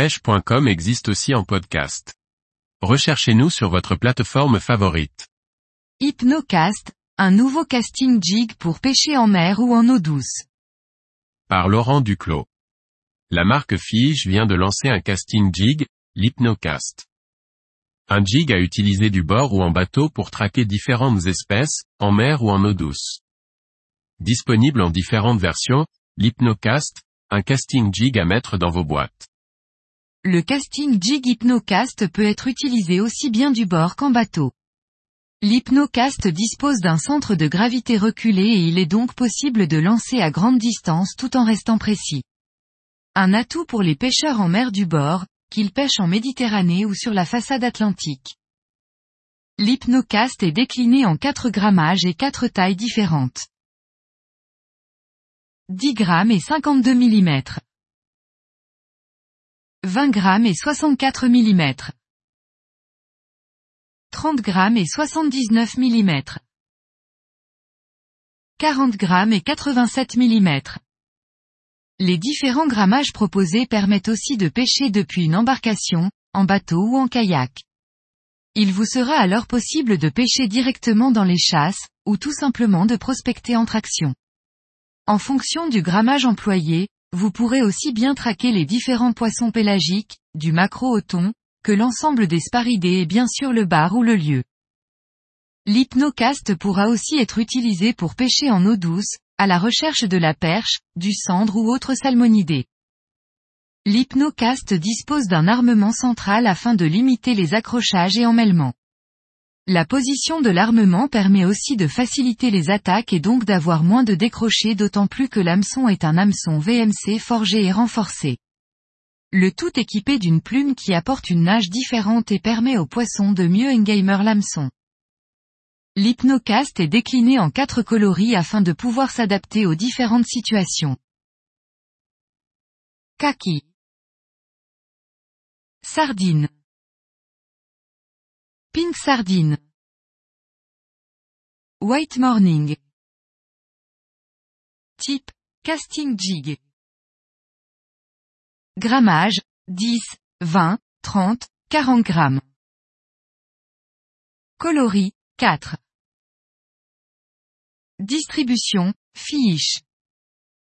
pêche.com existe aussi en podcast. Recherchez-nous sur votre plateforme favorite. Hypnocast, un nouveau casting jig pour pêcher en mer ou en eau douce. Par Laurent Duclos. La marque Fige vient de lancer un casting jig, l'Hypnocast. Un jig à utiliser du bord ou en bateau pour traquer différentes espèces, en mer ou en eau douce. Disponible en différentes versions, l'Hypnocast, un casting jig à mettre dans vos boîtes. Le casting jig Hypnocast peut être utilisé aussi bien du bord qu'en bateau. L'Hypnocast dispose d'un centre de gravité reculé et il est donc possible de lancer à grande distance tout en restant précis. Un atout pour les pêcheurs en mer du bord, qu'ils pêchent en Méditerranée ou sur la façade atlantique. L'Hypnocast est décliné en 4 grammages et 4 tailles différentes. 10 grammes et 52 mm. 20 grammes et 64 mm. 30 grammes et 79 mm. 40 grammes et 87 mm. Les différents grammages proposés permettent aussi de pêcher depuis une embarcation, en bateau ou en kayak. Il vous sera alors possible de pêcher directement dans les chasses, ou tout simplement de prospecter en traction. En fonction du grammage employé, vous pourrez aussi bien traquer les différents poissons pélagiques, du maquereau au thon, que l'ensemble des sparidés et bien sûr le bar ou le lieu. L'hypnocast pourra aussi être utilisé pour pêcher en eau douce, à la recherche de la perche, du cendre ou autre salmonidés. L'hypnocast dispose d'un armement central afin de limiter les accrochages et emmêlements. La position de l'armement permet aussi de faciliter les attaques et donc d'avoir moins de décrochés d'autant plus que l'hameçon est un hameçon VMC forgé et renforcé. Le tout équipé d'une plume qui apporte une nage différente et permet aux poissons de mieux engamer l'hameçon. L'hypnocast est décliné en quatre coloris afin de pouvoir s'adapter aux différentes situations. Kaki. Sardine. Pink sardine. White morning. Type, casting jig. Grammage, 10, 20, 30, 40 grammes. Coloris, 4. Distribution, fiche.